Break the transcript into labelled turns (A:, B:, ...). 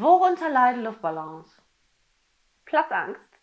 A: Worunter leiden Luftballons?
B: Platzangst.